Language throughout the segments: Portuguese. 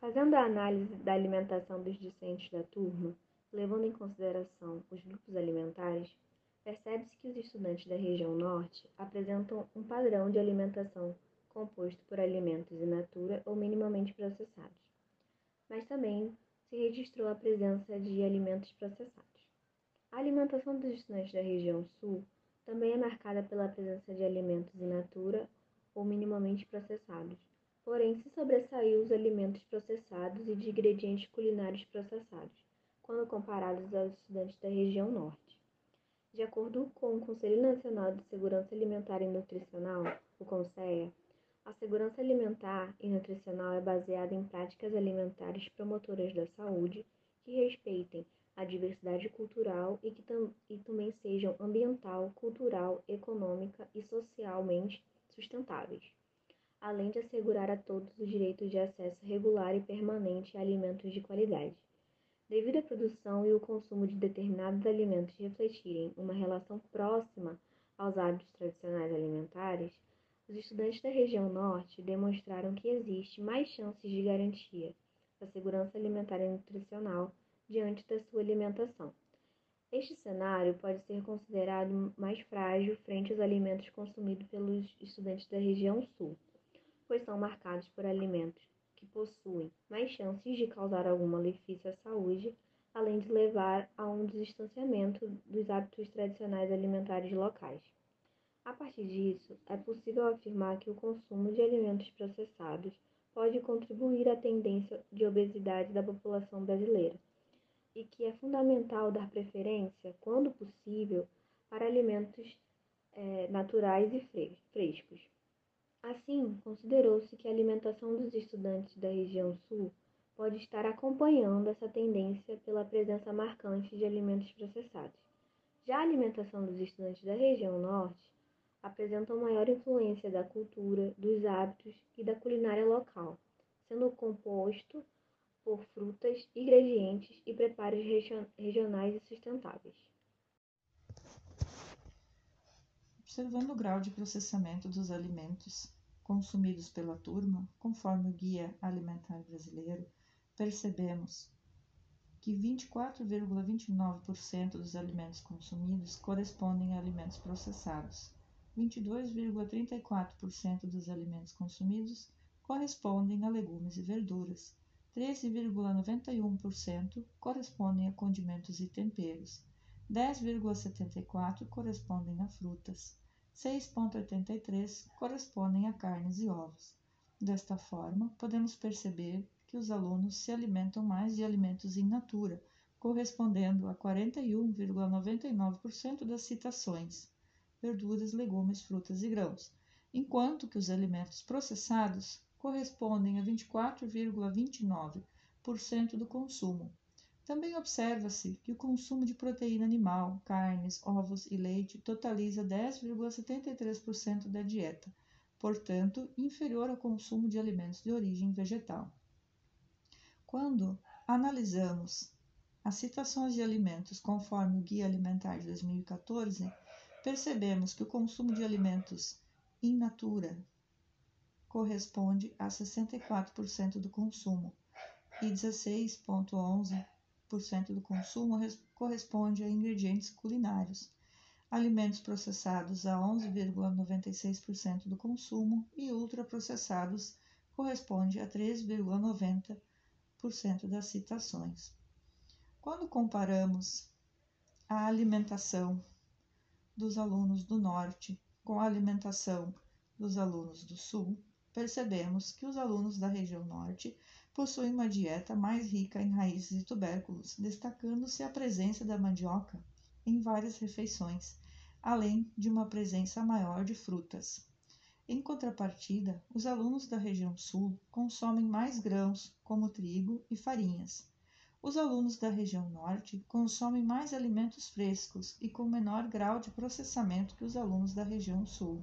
Fazendo a análise da alimentação dos discentes da turma, levando em consideração os grupos alimentares, percebe-se que os estudantes da região norte apresentam um padrão de alimentação composto por alimentos in natura ou minimamente processados. Mas também se registrou a presença de alimentos processados. A alimentação dos estudantes da região sul também é marcada pela presença de alimentos in natura ou minimamente processados, porém se sobressaiu os alimentos processados e de ingredientes culinários processados, quando comparados aos estudantes da região norte. De acordo com o Conselho Nacional de Segurança Alimentar e Nutricional, o CONSEA, a segurança alimentar e nutricional é baseada em práticas alimentares promotoras da saúde que respeitem a diversidade cultural e que tam e também sejam ambiental, cultural, econômica e socialmente sustentáveis, além de assegurar a todos os direitos de acesso regular e permanente a alimentos de qualidade. Devido à produção e o consumo de determinados alimentos refletirem uma relação próxima aos hábitos tradicionais alimentares, os estudantes da região norte demonstraram que existe mais chances de garantia da segurança alimentar e nutricional diante da sua alimentação. Este cenário pode ser considerado mais frágil frente aos alimentos consumidos pelos estudantes da região sul, pois são marcados por alimentos que possuem mais chances de causar algum malefício à saúde, além de levar a um distanciamento dos hábitos tradicionais alimentares locais. A partir disso, é possível afirmar que o consumo de alimentos processados pode contribuir à tendência de obesidade da população brasileira e que é fundamental dar preferência, quando possível, para alimentos é, naturais e frescos. Assim, considerou-se que a alimentação dos estudantes da região sul pode estar acompanhando essa tendência pela presença marcante de alimentos processados. Já a alimentação dos estudantes da região norte apresentam maior influência da cultura, dos hábitos e da culinária local, sendo composto por frutas, ingredientes e preparos regionais e sustentáveis. Observando o grau de processamento dos alimentos consumidos pela turma, conforme o Guia Alimentar Brasileiro, percebemos que 24,29% dos alimentos consumidos correspondem a alimentos processados, 22,34% dos alimentos consumidos correspondem a legumes e verduras, 13,91% correspondem a condimentos e temperos, 10,74% correspondem a frutas, 6,83% correspondem a carnes e ovos. Desta forma, podemos perceber que os alunos se alimentam mais de alimentos in natura, correspondendo a 41,99% das citações verduras, legumes, frutas e grãos, enquanto que os alimentos processados correspondem a 24,29% do consumo. Também observa-se que o consumo de proteína animal, carnes, ovos e leite totaliza 10,73% da dieta, portanto, inferior ao consumo de alimentos de origem vegetal. Quando analisamos as citações de alimentos conforme o Guia Alimentar de 2014, percebemos que o consumo de alimentos in natura corresponde a 64% do consumo e 16,11% do consumo corresponde a ingredientes culinários. Alimentos processados a 11,96% do consumo e ultraprocessados corresponde a 3,90% das citações. Quando comparamos a alimentação dos alunos do Norte com a alimentação dos alunos do Sul, percebemos que os alunos da região Norte possuem uma dieta mais rica em raízes e tubérculos, destacando-se a presença da mandioca em várias refeições, além de uma presença maior de frutas. Em contrapartida, os alunos da região Sul consomem mais grãos, como trigo e farinhas, os alunos da região norte consomem mais alimentos frescos e com menor grau de processamento que os alunos da região sul.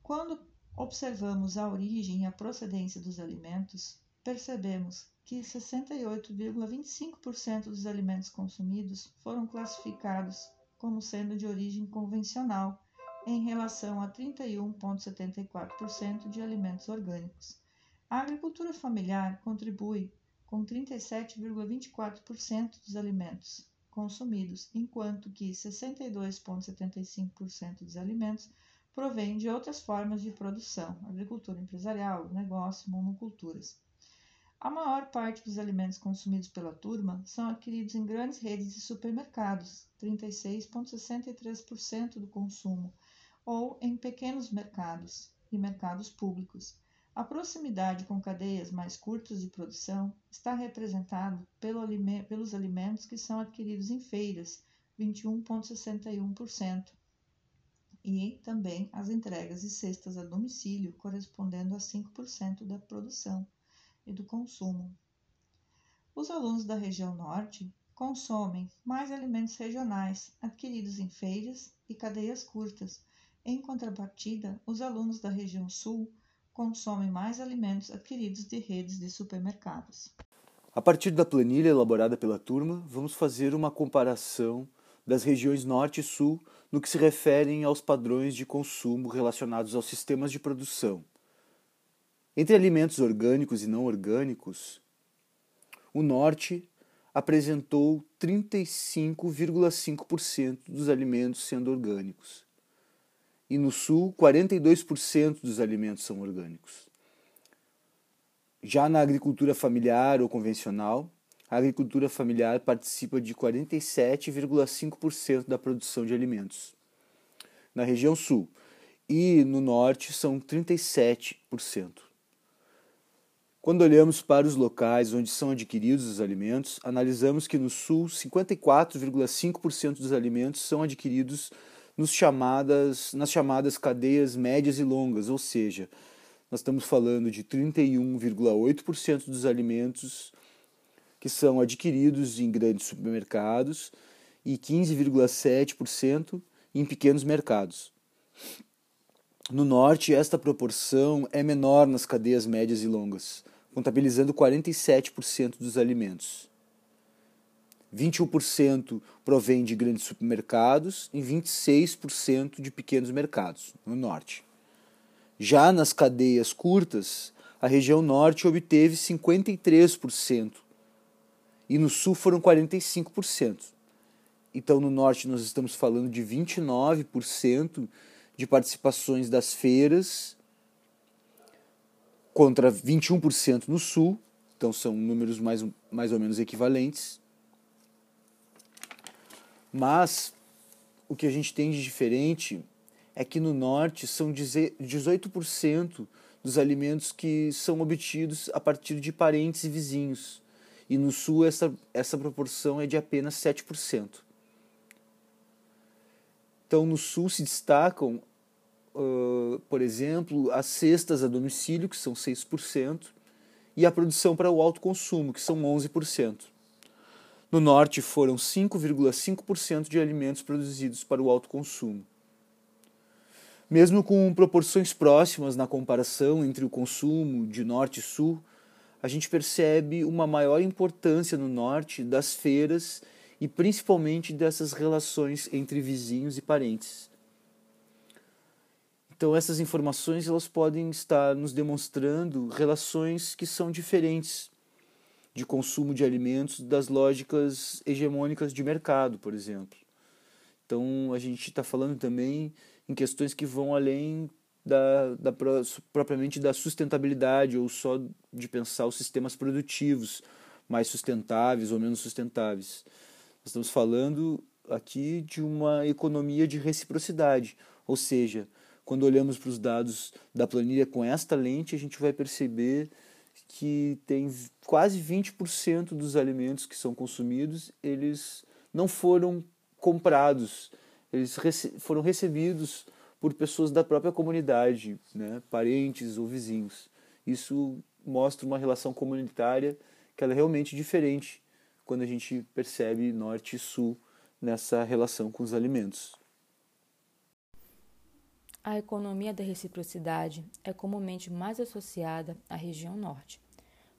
Quando observamos a origem e a procedência dos alimentos, percebemos que 68,25% dos alimentos consumidos foram classificados como sendo de origem convencional, em relação a 31,74% de alimentos orgânicos. A agricultura familiar contribui com 37,24% dos alimentos consumidos, enquanto que 62,75% dos alimentos provém de outras formas de produção, agricultura empresarial, negócio, monoculturas. A maior parte dos alimentos consumidos pela turma são adquiridos em grandes redes de supermercados, 36,63% do consumo, ou em pequenos mercados e mercados públicos. A proximidade com cadeias mais curtas de produção está representada pelo, pelos alimentos que são adquiridos em feiras, 21,61%, e também as entregas de cestas a domicílio, correspondendo a 5% da produção e do consumo. Os alunos da região norte consomem mais alimentos regionais adquiridos em feiras e cadeias curtas. Em contrapartida, os alunos da região sul consomem mais alimentos adquiridos de redes de supermercados. A partir da planilha elaborada pela turma, vamos fazer uma comparação das regiões norte e sul no que se referem aos padrões de consumo relacionados aos sistemas de produção. Entre alimentos orgânicos e não orgânicos, o norte apresentou 35,5% dos alimentos sendo orgânicos. E no sul, 42% dos alimentos são orgânicos. Já na agricultura familiar ou convencional, a agricultura familiar participa de 47,5% da produção de alimentos. Na região sul e no norte são 37%. Quando olhamos para os locais onde são adquiridos os alimentos, analisamos que no sul 54,5% dos alimentos são adquiridos chamadas, nas chamadas cadeias médias e longas, ou seja, nós estamos falando de 31,8% dos alimentos que são adquiridos em grandes supermercados e 15,7% em pequenos mercados. No norte, esta proporção é menor nas cadeias médias e longas, contabilizando 47% dos alimentos. 21% provém de grandes supermercados e 26% de pequenos mercados, no norte. Já nas cadeias curtas, a região norte obteve 53%, e no sul foram 45%. Então no norte nós estamos falando de 29% de participações das feiras contra 21% no sul, então são números mais, mais ou menos equivalentes. Mas o que a gente tem de diferente é que no norte são 18% dos alimentos que são obtidos a partir de parentes e vizinhos e no sul essa, essa proporção é de apenas 7%. Então, no sul se destacam, uh, por exemplo, as cestas a domicílio, que são 6%, e a produção para o alto consumo, que são 11%. No norte foram 5,5% de alimentos produzidos para o alto consumo. Mesmo com proporções próximas na comparação entre o consumo de norte e sul, a gente percebe uma maior importância no norte das feiras e principalmente dessas relações entre vizinhos e parentes. Então essas informações elas podem estar nos demonstrando relações que são diferentes de consumo de alimentos das lógicas hegemônicas de mercado, por exemplo. Então a gente está falando também em questões que vão além da, da, propriamente da sustentabilidade ou só de pensar os sistemas produtivos mais sustentáveis ou menos sustentáveis. Nós estamos falando aqui de uma economia de reciprocidade, ou seja, quando olhamos para os dados da planilha com esta lente, a gente vai perceber que tem quase 20% dos alimentos que são consumidos, eles não foram comprados, eles foram recebidos por pessoas da própria comunidade, né, parentes ou vizinhos. Isso mostra uma relação comunitária que ela é realmente diferente quando a gente percebe norte e sul nessa relação com os alimentos. A economia da reciprocidade é comumente mais associada à região norte.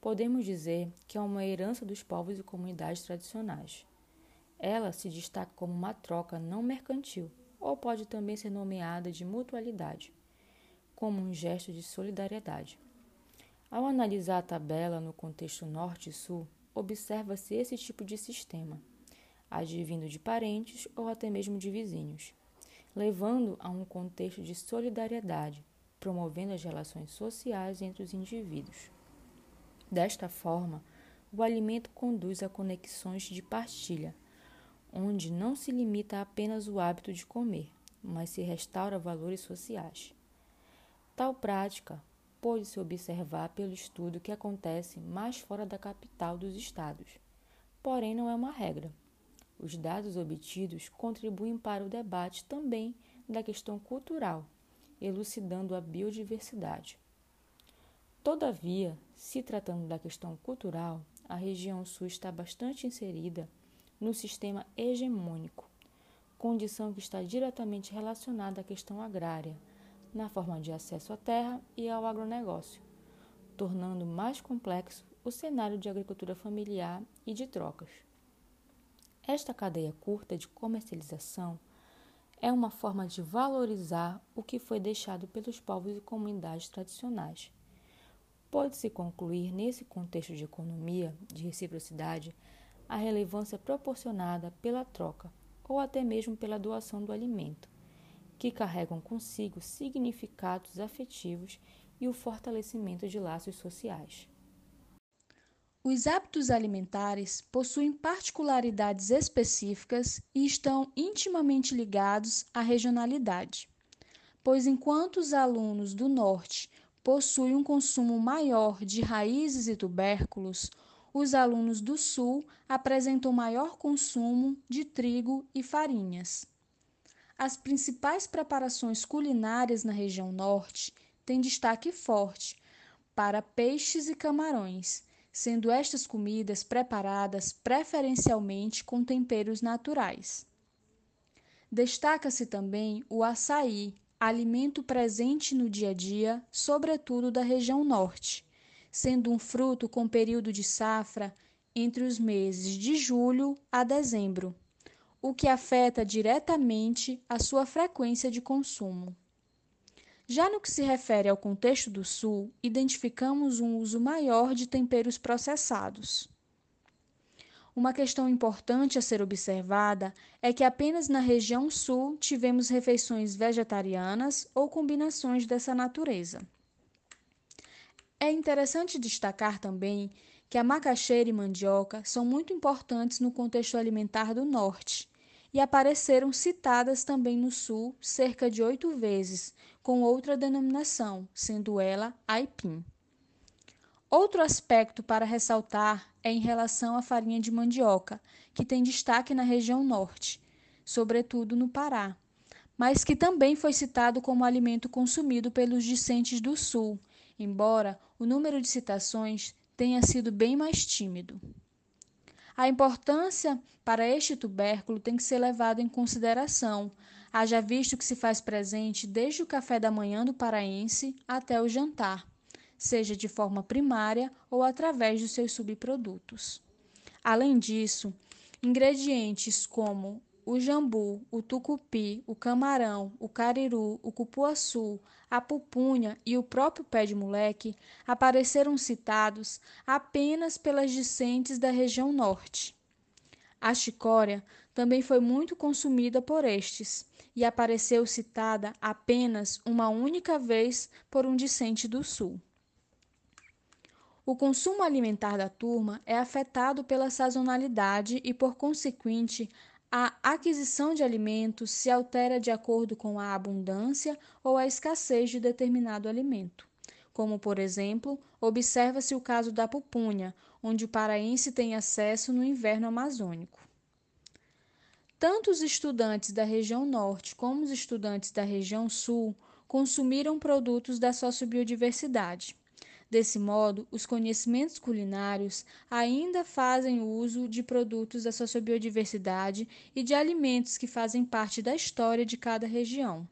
Podemos dizer que é uma herança dos povos e comunidades tradicionais. Ela se destaca como uma troca não mercantil, ou pode também ser nomeada de mutualidade, como um gesto de solidariedade. Ao analisar a tabela no contexto norte e sul, observa-se esse tipo de sistema, advindo de parentes ou até mesmo de vizinhos, levando a um contexto de solidariedade, promovendo as relações sociais entre os indivíduos. Desta forma, o alimento conduz a conexões de partilha, onde não se limita apenas o hábito de comer, mas se restaura valores sociais. Tal prática pôde-se observar pelo estudo que acontece mais fora da capital dos estados. Porém, não é uma regra. Os dados obtidos contribuem para o debate também da questão cultural, elucidando a biodiversidade. Todavia, se tratando da questão cultural, a região sul está bastante inserida no sistema hegemônico, condição que está diretamente relacionada à questão agrária, na forma de acesso à terra e ao agronegócio, tornando mais complexo o cenário de agricultura familiar e de trocas. Esta cadeia curta de comercialização é uma forma de valorizar o que foi deixado pelos povos e comunidades tradicionais. Pode-se concluir, nesse contexto de economia de reciprocidade, a relevância proporcionada pela troca ou até mesmo pela doação do alimento, que carregam consigo significados afetivos e o fortalecimento de laços sociais. Os hábitos alimentares possuem particularidades específicas e estão intimamente ligados à regionalidade, pois enquanto os alunos do Norte possuem um consumo maior de raízes e tubérculos, os alunos do Sul apresentam maior consumo de trigo e farinhas. As principais preparações culinárias na região norte têm destaque forte para peixes e camarões, sendo estas comidas preparadas preferencialmente com temperos naturais. Destaca-se também o açaí, alimento presente no dia a dia, sobretudo da região norte, sendo um fruto com período de safra entre os meses de julho a dezembro o que afeta diretamente a sua frequência de consumo. Já no que se refere ao contexto do Sul, identificamos um uso maior de temperos processados. Uma questão importante a ser observada é que apenas na região sul tivemos refeições vegetarianas ou combinações dessa natureza. É interessante destacar também que a macaxeira e mandioca são muito importantes no contexto alimentar do norte e apareceram citadas também no Sul cerca de oito vezes, com outra denominação, sendo ela aipim. Outro aspecto para ressaltar é em relação à farinha de mandioca, que tem destaque na região norte, sobretudo no Pará, mas que também foi citado como alimento consumido pelos discentes do Sul, embora o número de citações tenha sido bem mais tímido. A importância para este tubérculo tem que ser levada em consideração, haja visto que se faz presente desde o café da manhã do paraense até o jantar, seja de forma primária ou através dos seus subprodutos. Além disso, ingredientes como o jambu, o tucupi, o camarão, o cariru, o cupuaçu, a pupunha e o próprio pé de moleque apareceram citados apenas pelas discentes da região norte. A chicória também foi muito consumida por estes e apareceu citada apenas uma única vez por um discente do sul. O consumo alimentar da turma é afetado pela sazonalidade e, por consequente, a aquisição de alimentos se altera de acordo com a abundância ou a escassez de determinado alimento. Como, por exemplo, observa-se o caso da pupunha, onde o paraense tem acesso no inverno amazônico. Tanto os estudantes da região norte como os estudantes da região sul consumiram produtos da sociobiodiversidade. Desse modo, os conhecimentos culinários ainda fazem uso de produtos da sociobiodiversidade e de alimentos que fazem parte da história de cada região.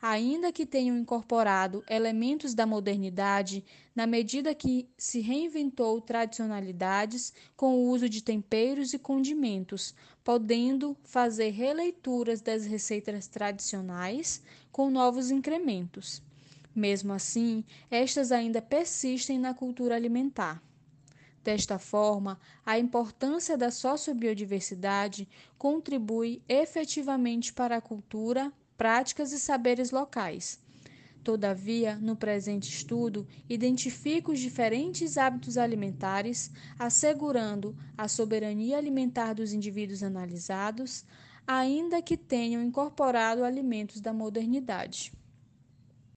Ainda que tenham incorporado elementos da modernidade, na medida que se reinventou tradicionalidades com o uso de temperos e condimentos, podendo fazer releituras das receitas tradicionais com novos incrementos Mesmo assim, estas ainda persistem na cultura alimentar. Desta forma, a importância da sociobiodiversidade contribui efetivamente para a cultura, práticas e saberes locais. Todavia, no presente estudo, identifica os diferentes hábitos alimentares, assegurando a soberania alimentar dos indivíduos analisados, ainda que tenham incorporado alimentos da modernidade.